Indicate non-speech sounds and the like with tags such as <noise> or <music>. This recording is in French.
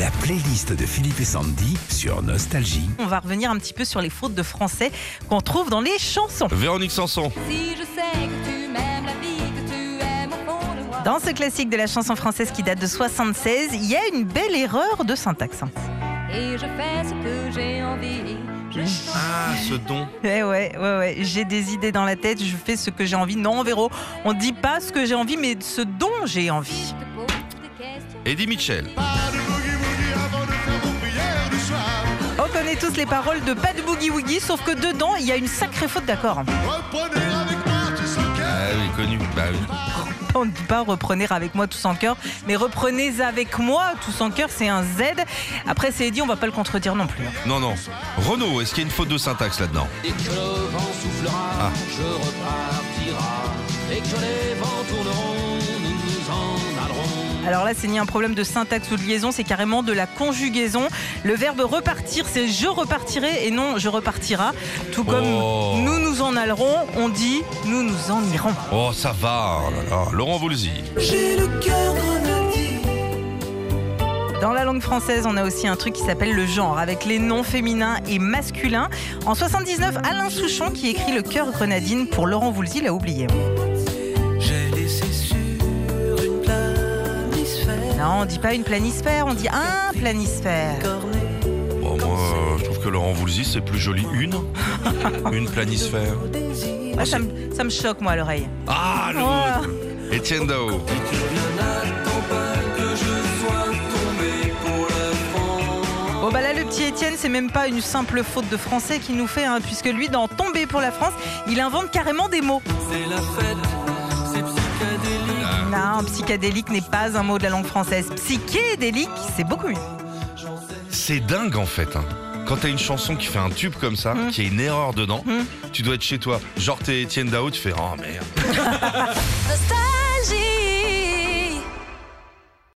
La playlist de Philippe et Sandy sur Nostalgie. On va revenir un petit peu sur les fautes de français qu'on trouve dans les chansons. Véronique Sanson. Si je sais que tu m'aimes la vie, que tu aimes au fond de moi. Dans ce classique de la chanson française qui date de 76, il y a une belle erreur de syntaxe. Et je fais ce que j'ai envie. Je Ah, ce don. Ouais, ouais, ouais, ouais. J'ai des idées dans la tête, je fais ce que j'ai envie. Non, Véro, on dit pas ce que j'ai envie, mais ce dont j'ai envie. Eddie Mitchell. Connaît tous les paroles de Pas de Boogie Woogie, sauf que dedans, il y a une sacrée faute d'accord. Ah oui, connu. Bah oui. <laughs> On ne dit pas reprenez avec moi tous en cœur, mais reprenez avec moi tous en cœur, c'est un Z. Après, c'est dit, on va pas le contredire non plus. Non, non. Renaud, est-ce qu'il y a une faute de syntaxe là-dedans? Dès que le vent soufflera, Ah. je repartira. Et Alors là, c'est ni un problème de syntaxe ou de liaison, c'est carrément de la conjugaison. Le verbe repartir, c'est je repartirai et non je repartira. Tout comme Oh. nous nous en allerons, on dit nous nous en irons. Oh, ça va. oh là là. Laurent Voulzy. Dans la langue française, on a aussi un truc qui s'appelle le genre, avec les noms féminins et masculins. En 79, Alain Souchon, qui écrit le cœur grenadine pour Laurent Voulzy, l'a oublié. Non, on dit pas une planisphère, on dit un planisphère. Bon, moi, euh, je trouve que Laurent Voulzy, c'est plus joli. Une <laughs> Une planisphère. Moi, ça, me, ça me choque, moi, à l'oreille. Ah, le Oh. Étienne Dao. N'attends pas que je sois tombé pour la France. Bon bah là le petit Étienne c'est même pas une simple faute de français qu'il nous fait hein, puisque lui dans Tomber pour la France il invente carrément des mots. C'est la fête, c'est psychédélique. Non, psychédélique n'est pas un mot de la langue française. Psychédélique c'est beaucoup mieux. C'est dingue en fait. hein. Quand t'as une chanson qui fait un tube comme ça, Mm. qui a une erreur dedans, Mm. tu dois être chez toi. Genre t'es Étienne Dao, tu fais oh merde. <laughs>